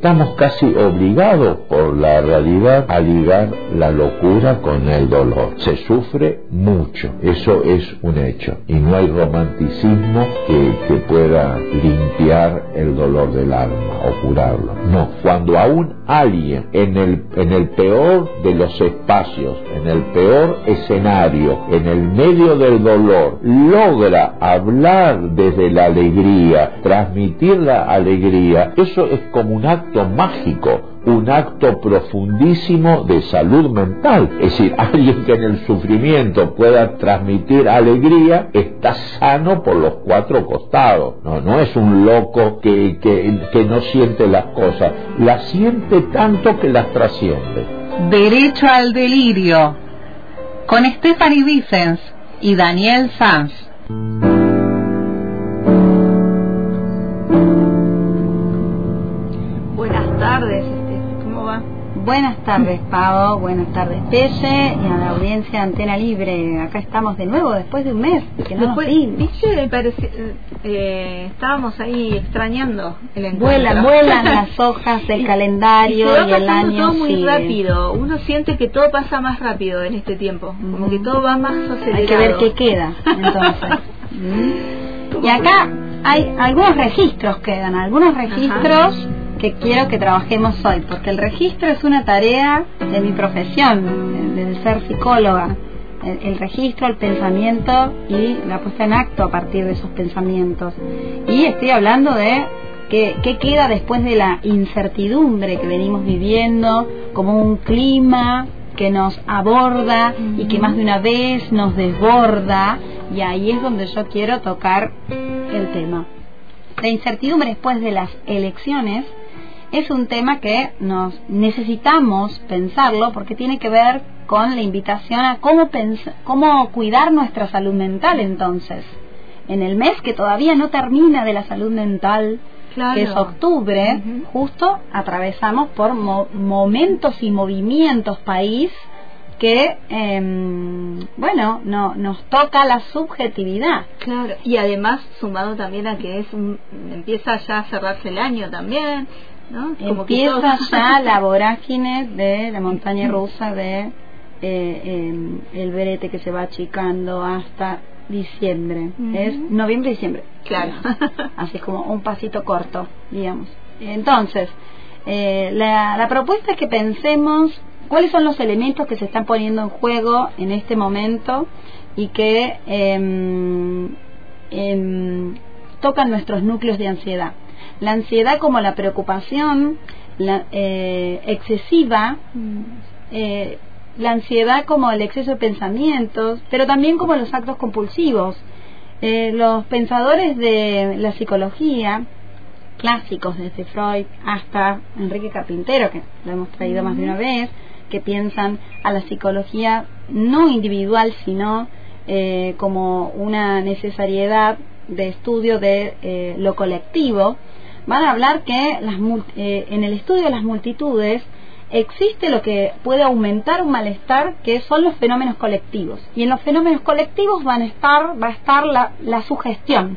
estamos casi obligados por la realidad a ligar la locura con el dolor. Se sufre mucho, eso es un hecho, y no hay romanticismo que, que pueda limpiar el dolor del alma o curarlo. No, cuando aún alguien en el, en el peor de los espacios, en el peor escenario, en el medio del dolor, logra hablar desde la alegría, transmitir la alegría, eso es como un acto mágico, un acto profundísimo de salud mental. Es decir, alguien que en el sufrimiento pueda transmitir alegría está sano por los cuatro costados. No, no es un loco que, que, que no siente las cosas, las siente tanto que las trasciende. Derecho al delirio con Stephanie Vicens y Daniel Sanz. Buenas tardes, Pavo. Buenas tardes, Pelle. Y a la audiencia de Antena Libre. Acá estamos de nuevo después de un mes que no Después. ¿Viste? Parece- eh, estábamos ahí extrañando el encuentro. Vuelan, vuelan las hojas del calendario y, se va y, el pasando año todo muy sigue. rápido. Uno siente que todo pasa más rápido en este tiempo. Como que todo va más acelerado. Hay que ver qué queda, entonces. ¿Mm? Y acá hay algunos registros quedan, algunos registros que quiero que trabajemos hoy, porque el registro es una tarea de mi profesión, de, ser psicóloga. El, el registro, el pensamiento y la puesta en acto a partir de esos pensamientos. Y estoy hablando de qué, qué queda después de la incertidumbre que venimos viviendo, como un clima que nos aborda y que más de una vez nos desborda y ahí es donde yo quiero tocar el tema. La incertidumbre después de las elecciones es un tema que nos necesitamos pensarlo porque tiene que ver con la invitación a cómo, pens- cómo cuidar nuestra salud mental entonces. En el mes que todavía no termina de la salud mental, Claro. que es octubre, justo atravesamos por mo- momentos y movimientos país que, em, bueno, no, nos toca la subjetividad. Claro, y además sumado también a que es un, empieza ya a cerrarse el año también, ¿no? Como Empieza ya la vorágine de la montaña rusa de eh, em, el brete que se va achicando hasta diciembre. Es noviembre-diciembre. Claro. Así es como un pasito corto, digamos. Entonces, eh, la, la propuesta es que pensemos cuáles son los elementos que se están poniendo en juego en este momento y que em, tocan nuestros núcleos de ansiedad. La ansiedad como la preocupación la, eh, excesiva, eh, la ansiedad como el exceso de pensamientos, pero también como los actos compulsivos. Eh, los pensadores de la psicología, clásicos desde Freud hasta Enrique Carpintero, que lo hemos traído más de una vez, que piensan a la psicología no individual, sino eh, como una necesariedad de estudio de eh, lo colectivo, van a hablar que las, eh, en el estudio de las multitudes existe lo que puede aumentar un malestar que son los fenómenos colectivos y en los fenómenos colectivos van a estar va a estar la, la sugestión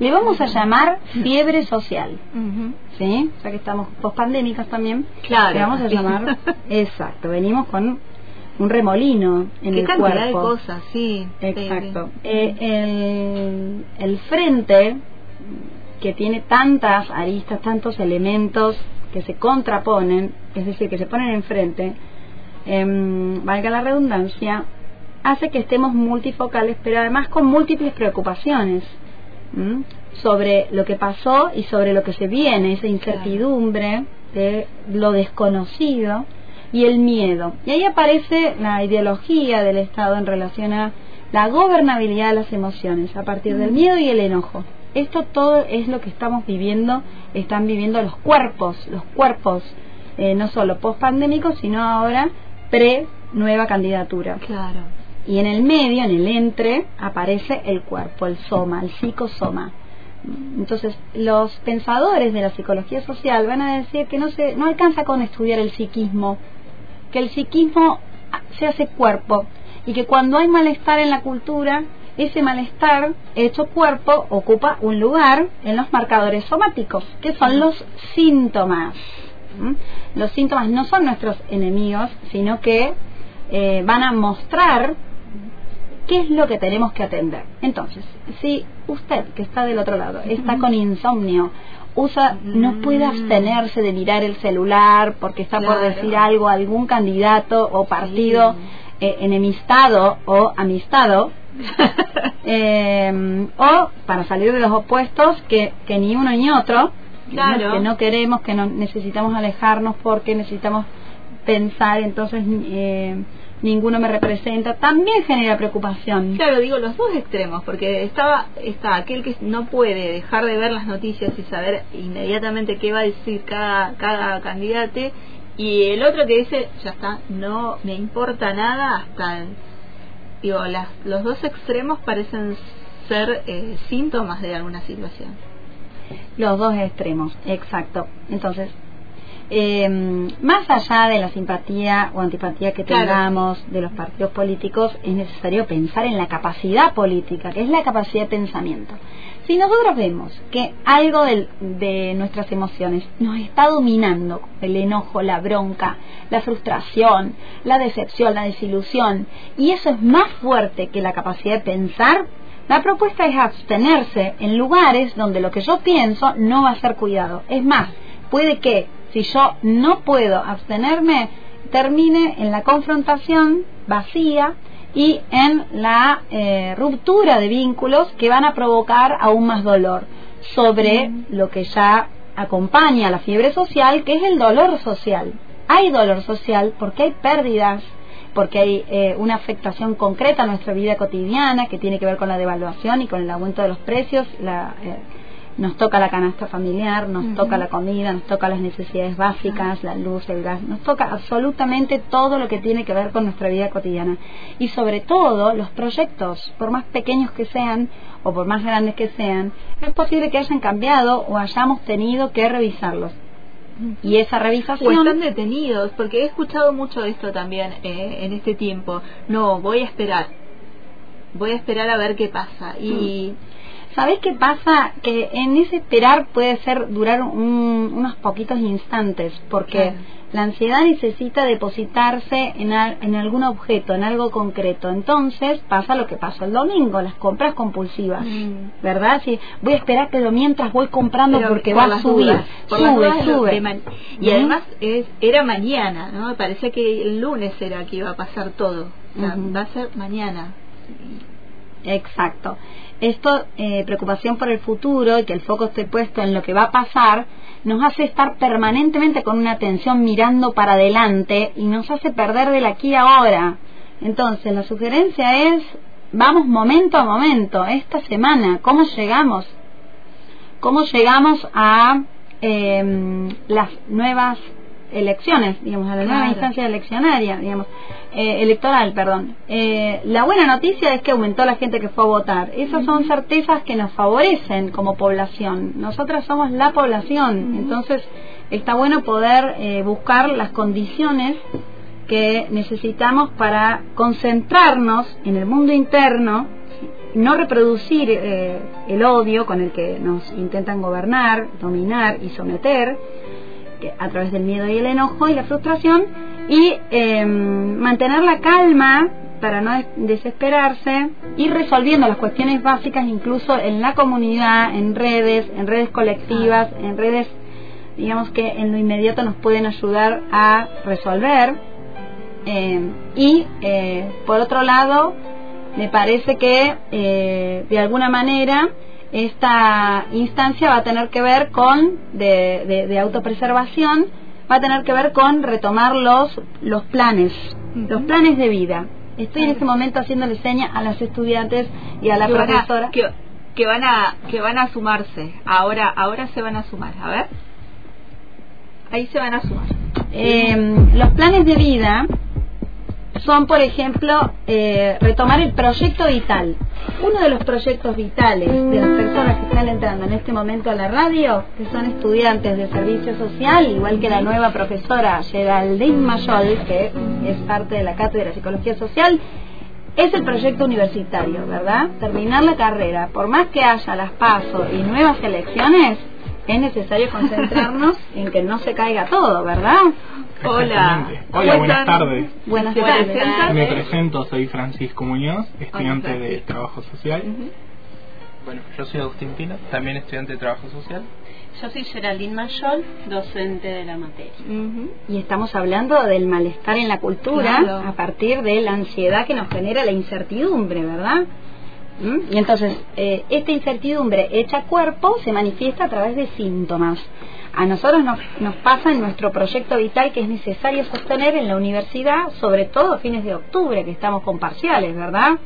le vamos a llamar fiebre social Ujú. ¿sí? ya que estamos pospandémicas también Claro. le vamos a llamar exacto venimos con un remolino en Qué el cantidad cuerpo de cosas, sí. Exacto. Eh, el, el frente, que tiene tantas aristas, tantos elementos que se contraponen, es decir, que se ponen enfrente, em, valga la redundancia, hace que estemos multifocales, pero además con múltiples preocupaciones ¿m? sobre lo que pasó y sobre lo que se viene, esa incertidumbre de lo desconocido y el miedo. Y ahí aparece la ideología del Estado en relación a la gobernabilidad de las emociones a partir del miedo y el enojo. Esto todo es lo que estamos viviendo, están viviendo los cuerpos, los cuerpos, eh, no solo post-pandémicos, sino ahora pre-nueva candidatura. Claro. Y en el medio, en el entre, aparece el cuerpo, el soma, el psicosoma. Entonces, los pensadores de la psicología social van a decir que no se no alcanza con estudiar el psiquismo, que el psiquismo se hace cuerpo y que cuando hay malestar en la cultura, ese malestar hecho cuerpo ocupa un lugar en los marcadores somáticos, que son los síntomas. Los síntomas no son nuestros enemigos, sino que eh, van a mostrar qué es lo que tenemos que atender. Entonces, si usted que está del otro lado está con insomnio, usa, no puede abstenerse de mirar el celular porque está por decir algo a algún candidato o partido eh, enemistado o amistado, eh, o para salir de los opuestos que, que ni uno ni otro, que no queremos, que no necesitamos alejarnos porque necesitamos pensar, entonces eh, ninguno me representa, también genera preocupación. Claro, digo los dos extremos, porque estaba está aquel que no puede dejar de ver las noticias y saber inmediatamente qué va a decir cada, cada candidato, y el otro que dice, ya está, no me importa nada hasta... digo, las, los dos extremos parecen ser eh, síntomas de alguna situación. Los dos extremos, exacto. Entonces, eh, más allá de la simpatía o antipatía que tengamos de los partidos políticos, es necesario pensar en la capacidad política, que es la capacidad de pensamiento. Si nosotros vemos que algo de, nuestras emociones nos está dominando, el enojo, la bronca, la frustración, la decepción, la desilusión, y eso es más fuerte que la capacidad de pensar, la propuesta es abstenerse en lugares donde lo que yo pienso no va a ser cuidado. Es más, puede que si yo no puedo abstenerme, termine en la confrontación vacía y en la eh, ruptura de vínculos que van a provocar aún más dolor sobre lo que ya acompaña la fiebre social, que es el dolor social. Hay dolor social porque hay pérdidas, porque hay eh, una afectación concreta a nuestra vida cotidiana que tiene que ver con la devaluación y con el aumento de los precios, la, eh, nos toca la canasta familiar, nos toca la comida, nos toca las necesidades básicas, la luz, el gas, nos toca absolutamente todo lo que tiene que ver con nuestra vida cotidiana. Y sobre todo los proyectos, por más pequeños que sean o por más grandes que sean, es posible que hayan cambiado o hayamos tenido que revisarlos. Y esa revisación... O están detenidos, porque he escuchado mucho esto también eh, en este tiempo. No, voy a esperar. Voy a esperar a ver qué pasa. Y... Mm. ¿Sabés qué pasa? Que en ese esperar puede ser durar unos poquitos instantes, porque la ansiedad necesita depositarse en, en, algún objeto, en algo concreto. Entonces pasa lo que pasó el domingo, las compras compulsivas, mm. ¿verdad? Si voy a esperar pero mientras voy comprando porque va a subir, sube, sube. y además es, era mañana, ¿no? Parece que el lunes era que iba a pasar todo. Va a ser mañana. Exacto esto, eh, preocupación por el futuro y que el foco esté puesto en lo que va a pasar, nos hace estar permanentemente con una atención mirando para adelante y nos hace perder del aquí y ahora. Entonces, la sugerencia es, vamos momento a momento, esta semana, ¿cómo llegamos? ¿Cómo llegamos a eh, las nuevas elecciones, digamos, a la nueva instancia eleccionaria, digamos, eh, electoral, perdón. Eh, la buena noticia es que aumentó la gente que fue a votar. Esas son certezas que nos favorecen como población. Nosotras somos la población, entonces está bueno poder eh, buscar las condiciones que necesitamos para concentrarnos en el mundo interno, no reproducir el odio con el que nos intentan gobernar, dominar y someter, a través del miedo y el enojo y la frustración y em, mantener la calma para no desesperarse, ir resolviendo las cuestiones básicas incluso en la comunidad, en redes, en redes colectivas, en redes, digamos que en lo inmediato nos pueden ayudar a resolver. Em, y eh, por otro lado, me parece que eh, de alguna manera esta instancia va a tener que ver con, de, autopreservación, va a tener que ver con retomar los, los planes, los planes de vida. Estoy en este momento haciéndole seña a las estudiantes y a la profesora. que, van a, que van a sumarse. Ahora, ahora se van a sumar. A ver. Ahí se van a sumar. Eh, los planes de vida son, por ejemplo, eh, retomar el proyecto vital. Uno de los proyectos vitales de las personas que están entrando en este momento a la radio, que son estudiantes de servicio social, igual que la nueva profesora Geraldine Mayol, que es parte de la Cátedra de Psicología Social, es el proyecto universitario, ¿verdad? Terminar la carrera, por más que haya las pasos y nuevas elecciones, es necesario concentrarnos en que no se caiga todo, ¿verdad? Hola. Hola, buenas tardes. Buenas ¿Te tardes. Me presento, soy Francisco Muñoz, estudiante de Francisco. Trabajo Social. Bueno, yo soy Agustín Pino, también estudiante de Trabajo Social. Yo soy Geraldine Mayol, docente de la materia. Y estamos hablando del malestar en la cultura Claro. a partir de la ansiedad que nos genera la incertidumbre, ¿verdad? ¿Mm? Y entonces, eh, esta incertidumbre hecha cuerpo se manifiesta a través de síntomas. A nosotros nos, nos pasa en nuestro proyecto vital que es necesario sostener en la universidad, sobre todo a fines de octubre, que estamos con parciales, ¿verdad?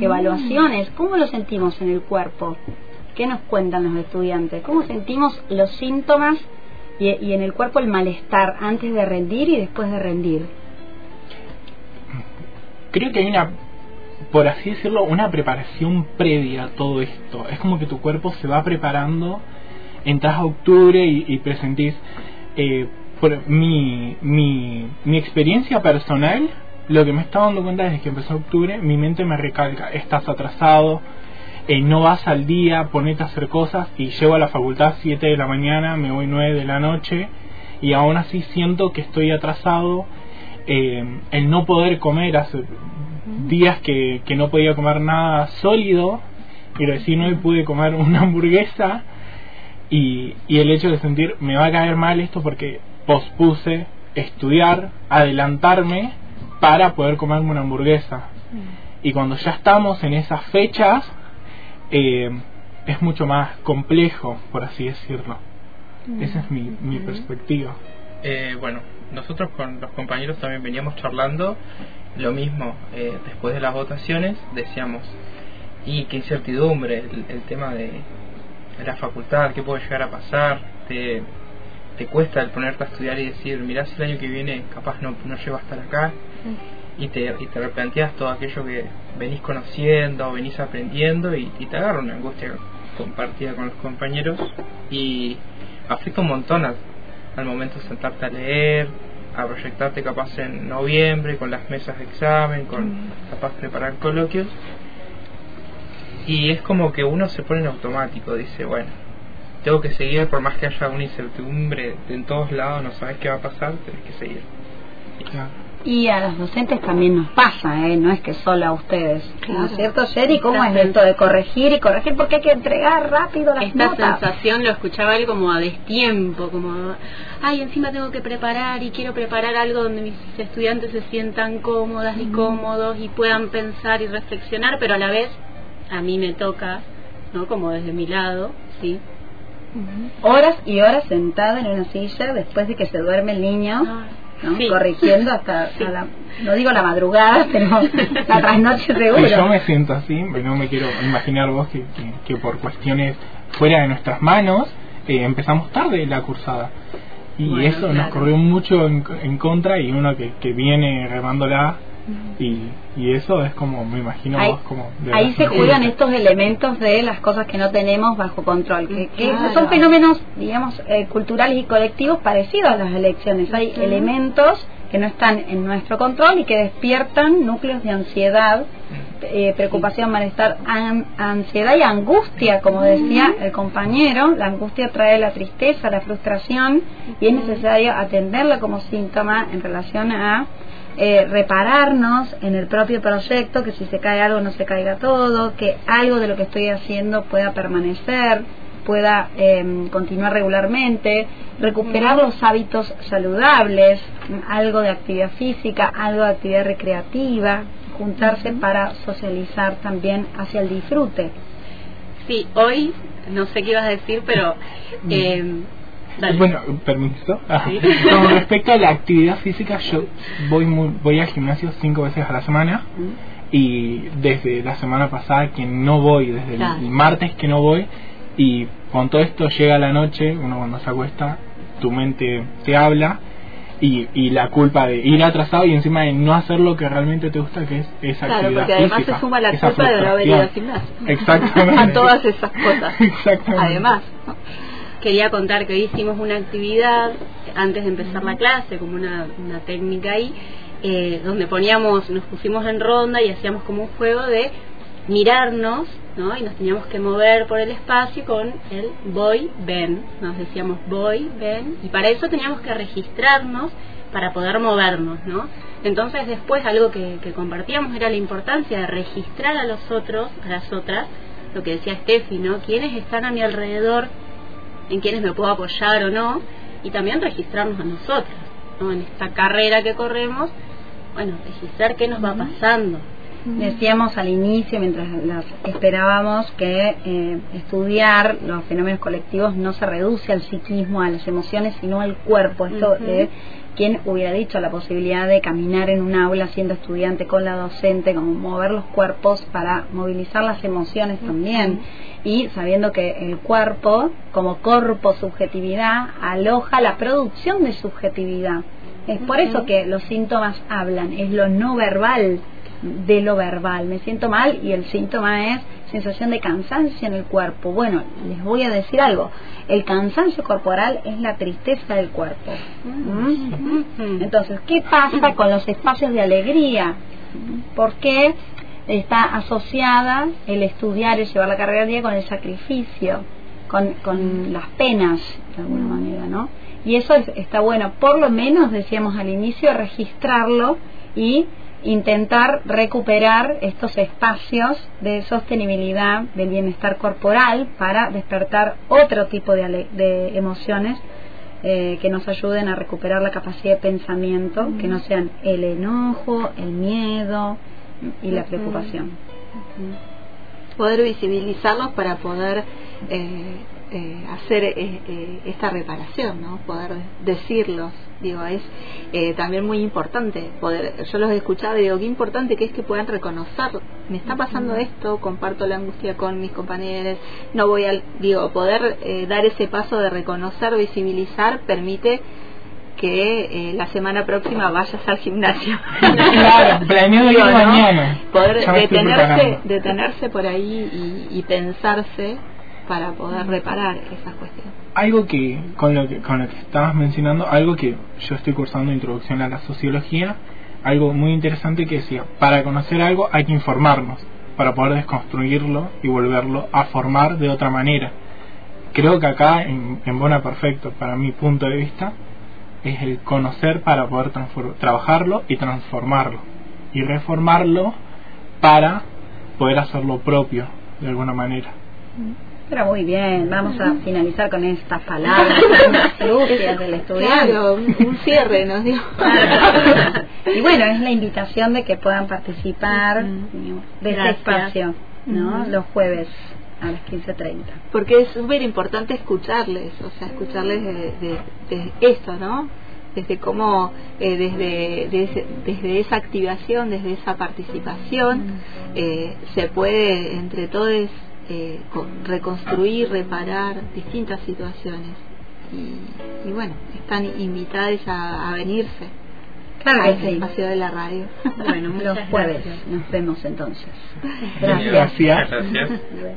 Evaluaciones, ¿cómo lo sentimos en el cuerpo? ¿Qué nos cuentan los estudiantes? ¿Cómo sentimos los síntomas y, y en el cuerpo el malestar antes de rendir y después de rendir? Creo que hay una, por así decirlo, una preparación previa a todo esto. Es como que tu cuerpo se va preparando, entras a octubre y, y presentís. eh, por mi, mi, mi experiencia personal, lo que me está dando cuenta desde que empezó octubre, mi mente me recalca, estás atrasado, eh, no vas al día, ponete a hacer cosas y llego a la facultad 7 de la mañana, me voy 9 de la noche y aún así siento que estoy atrasado. Eh, el no poder comer, hace días que, que no podía comer nada sólido y recién hoy pude comer una hamburguesa y, y el hecho de sentir me va a caer mal esto porque pospuse estudiar, adelantarme para poder comerme una hamburguesa. Y cuando ya estamos en esas fechas, eh, es mucho más complejo, por así decirlo. Esa es mi, mi perspectiva. Eh, bueno, nosotros con los compañeros también veníamos charlando lo mismo. eh, después de las votaciones decíamos, y qué incertidumbre el, el tema de, de la facultad, qué puede llegar a pasar. Te, te cuesta el ponerte a estudiar y decir, mirá si el año que viene capaz no, no llego a estar acá. Y te, y te replanteas todo aquello que venís conociendo, venís aprendiendo y, y te agarra una angustia compartida con los compañeros y afecta un montón al, al momento de sentarte a leer, a proyectarte capaz en noviembre con las mesas de examen, con capaz preparar coloquios y es como que uno se pone en automático, dice, bueno, tengo que seguir por más que haya una incertidumbre en todos lados, no sabes qué va a pasar, tenés que seguir. Y a los docentes también nos pasa, ¿eh? no es que solo a ustedes. ¿No es Claro. cierto, Jerry? ¿Cómo es esto de corregir y corregir? Porque hay que entregar rápido las Esta notas. sensación lo escuchaba él como a destiempo, como, ay, encima tengo que preparar y quiero preparar algo donde mis estudiantes se sientan cómodas y cómodos y puedan pensar y reflexionar, pero a la vez a mí me toca, ¿no? Como desde mi lado, ¿sí? Horas y horas sentada en una silla después de que se duerme el niño, ¿no? Sí. corrigiendo hasta a la, no digo la madrugada, pero la trasnoche Y yo seguro. me siento así, no me quiero imaginar vos que, que, que por cuestiones fuera de nuestras manos eh, empezamos tarde la cursada. Y Bueno, eso nos claro. corrió mucho en, en contra y uno que, que viene remándola y, y eso es como, me imagino Ahí, vos como... de ahí se juegan estos elementos de las cosas que no tenemos bajo control, que, que Claro. son fenómenos, digamos, eh, culturales y colectivos parecidos a las elecciones. Hay elementos que no están en nuestro control y que despiertan núcleos de ansiedad, eh, preocupación, malestar, an- ansiedad y angustia, como decía el compañero. La angustia trae la tristeza, la frustración y es necesario atenderla como síntoma en relación a eh, repararnos en el propio proyecto, que si se cae algo no se caiga todo, que algo de lo que estoy haciendo pueda permanecer, pueda eh, continuar regularmente, recuperar los hábitos saludables, algo de actividad física, algo de actividad recreativa, juntarse para socializar también hacia el disfrute. Sí, hoy, no sé qué ibas a decir, pero... Eh, dale. Bueno, permiso. Ah, Sí. Con respecto a la actividad física, yo voy muy, voy al gimnasio cinco veces a la semana y desde la semana pasada que no voy, desde el- Claro. el, martes que no voy y con todo esto llega la noche, uno cuando se acuesta, tu mente te habla y, y la culpa de ir atrasado y encima de no hacer lo que realmente te gusta, que es esa Claro, actividad porque además física, se suma la culpa de no haber ido al gimnasio. Exactamente. A todas esas cosas. Exactamente. Además. Quería contar que hoy hicimos una actividad antes de empezar la clase, como una, una técnica ahí, eh, donde poníamos, nos pusimos en ronda y hacíamos como un juego de mirarnos ¿no? Y nos teníamos que mover por el espacio con el voy, ven. Nos decíamos voy, ven. Y para eso teníamos que registrarnos para poder movernos, ¿no? Entonces después algo que, que compartíamos era la importancia de registrar a los otros, a las otras, lo que decía Steffi, ¿no? Quiénes están a mi alrededor, en quienes me puedo apoyar o no, y también registrarnos a nosotros, ¿no? En esta carrera que corremos, bueno, registrar qué nos va pasando, Decíamos al inicio, mientras las esperábamos, que eh, estudiar los fenómenos colectivos no se reduce al psiquismo, a las emociones, sino al cuerpo. Esto de quien hubiera dicho la posibilidad de caminar en un aula siendo estudiante con la docente, como mover los cuerpos para movilizar las emociones también. Y sabiendo que el cuerpo, como cuerpo subjetividad, aloja la producción de subjetividad. Es por eso que los síntomas hablan, es lo no verbal de lo verbal. Me siento mal y el síntoma es sensación de cansancio en el cuerpo. Bueno, les voy a decir algo. El cansancio corporal es la tristeza del cuerpo. ¿Mm? Entonces, ¿qué pasa con los espacios de alegría? ¿Por qué está asociada el estudiar y llevar la carrera al día con el sacrificio, con, con las penas, de alguna manera, ¿no? Y eso está bueno, por lo menos, decíamos al inicio, registrarlo y intentar recuperar estos espacios de sostenibilidad del bienestar corporal para despertar otro tipo de, de emociones eh, que nos ayuden a recuperar la capacidad de pensamiento, que no sean el enojo, el miedo y la preocupación. Poder visibilizarlos para poder eh, eh, hacer eh, esta reparación, ¿no? Poder decirlos digo es eh, también muy importante poder yo los he escuchado y digo qué importante que es que puedan reconocer me está pasando esto comparto la angustia con mis compañeros no voy al digo poder eh, dar ese paso de reconocer visibilizar permite que eh, la semana próxima vayas al gimnasio. Claro, mañana. Poder detenerse, detenerse por ahí y, y pensarse para poder reparar esas cuestiones. Algo que con, lo que, con lo que estabas mencionando, algo que yo estoy cursando introducción a la sociología, algo muy interesante que decía, para conocer algo hay que informarnos, para poder desconstruirlo y volverlo a formar de otra manera. Creo que acá, en, en Bona Perfecto, para mi punto de vista, es el conocer para poder trabajarlo y transformarlo, y reformarlo para poder hacerlo propio, de alguna manera. Pero muy bien, vamos a finalizar con estas palabras lucias del estudiante. Claro, un cierre nos dio. y bueno, es la invitación de que puedan participar de este espacio, ¿no? Los jueves a las 15.30. Porque es súper importante escucharles, o sea, escucharles de, de, esto, ¿no? Desde cómo, eh, desde, desde, esa activación, desde esa participación, eh, se puede entre todos eh, reconstruir, reparar distintas situaciones. Y, bueno, están invitadas a, venirse claro a este espacio de la radio. Bueno, los jueves nos vemos entonces. Gracias.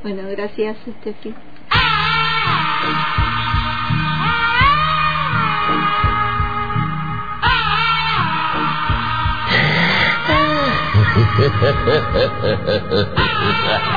Bueno, gracias, Estefi.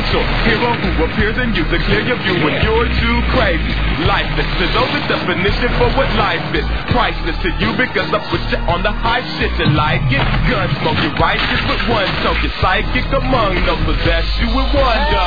potential hero who appears in you to clear your view when you're too crazy. Lifeless to know the definition for what life is. Priceless to you because I put you on the high shit you like it. Gun smoke, you righteous with one toke. You're psychic among no possess you with one go.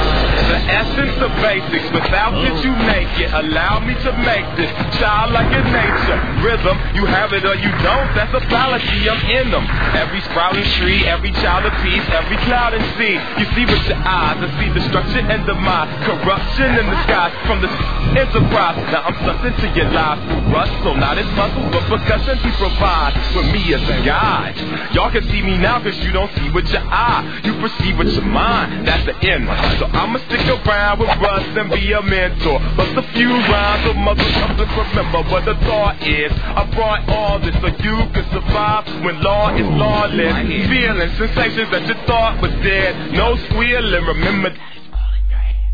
Essence of basics, without it you make it. Allow me to make this child like in nature. Rhythm, you have it or you don't. That's a fallacy. I'm in them. Every sprouting tree, every child of peace, every cloud and sea. You see with your eyes, I see destruction and demise, corruption in the skies from the enterprise. Now I'm something to your lives through rust, so not as muscle, but percussion he provides with me as a guide. Y'all can see me now cause you don't see with your eye. You perceive with your mind. That's the end. So I'ma stick around with Russ and be a mentor. Bust a few rhymes so mother something remember what the thought is. I brought all this so you can survive when law is lawless. Feeling sensations that you thought was dead. No squealing, remember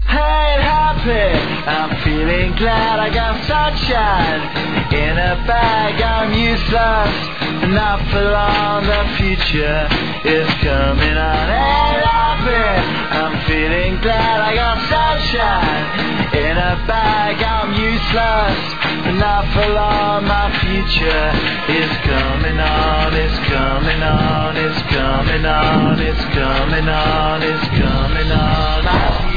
ain't happy. I'm feeling glad I got sunshine in a bag. I'm useless, not for long. The future is coming on. Ain't happy. I'm feeling glad I got sunshine in a bag. I'm useless, not for long. My future is coming on. It's coming on. It's coming on. It's coming on. It's coming on.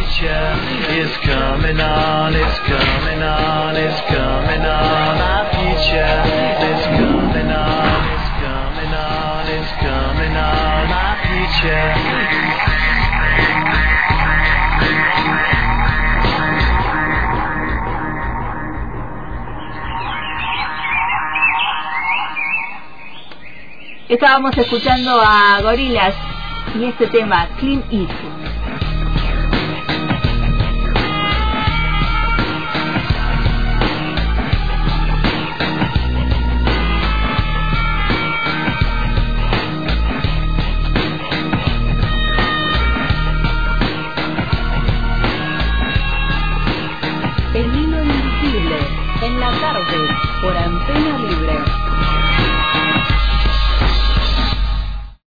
Estábamos escuchando a Gorilas y este tema, Clean Easy.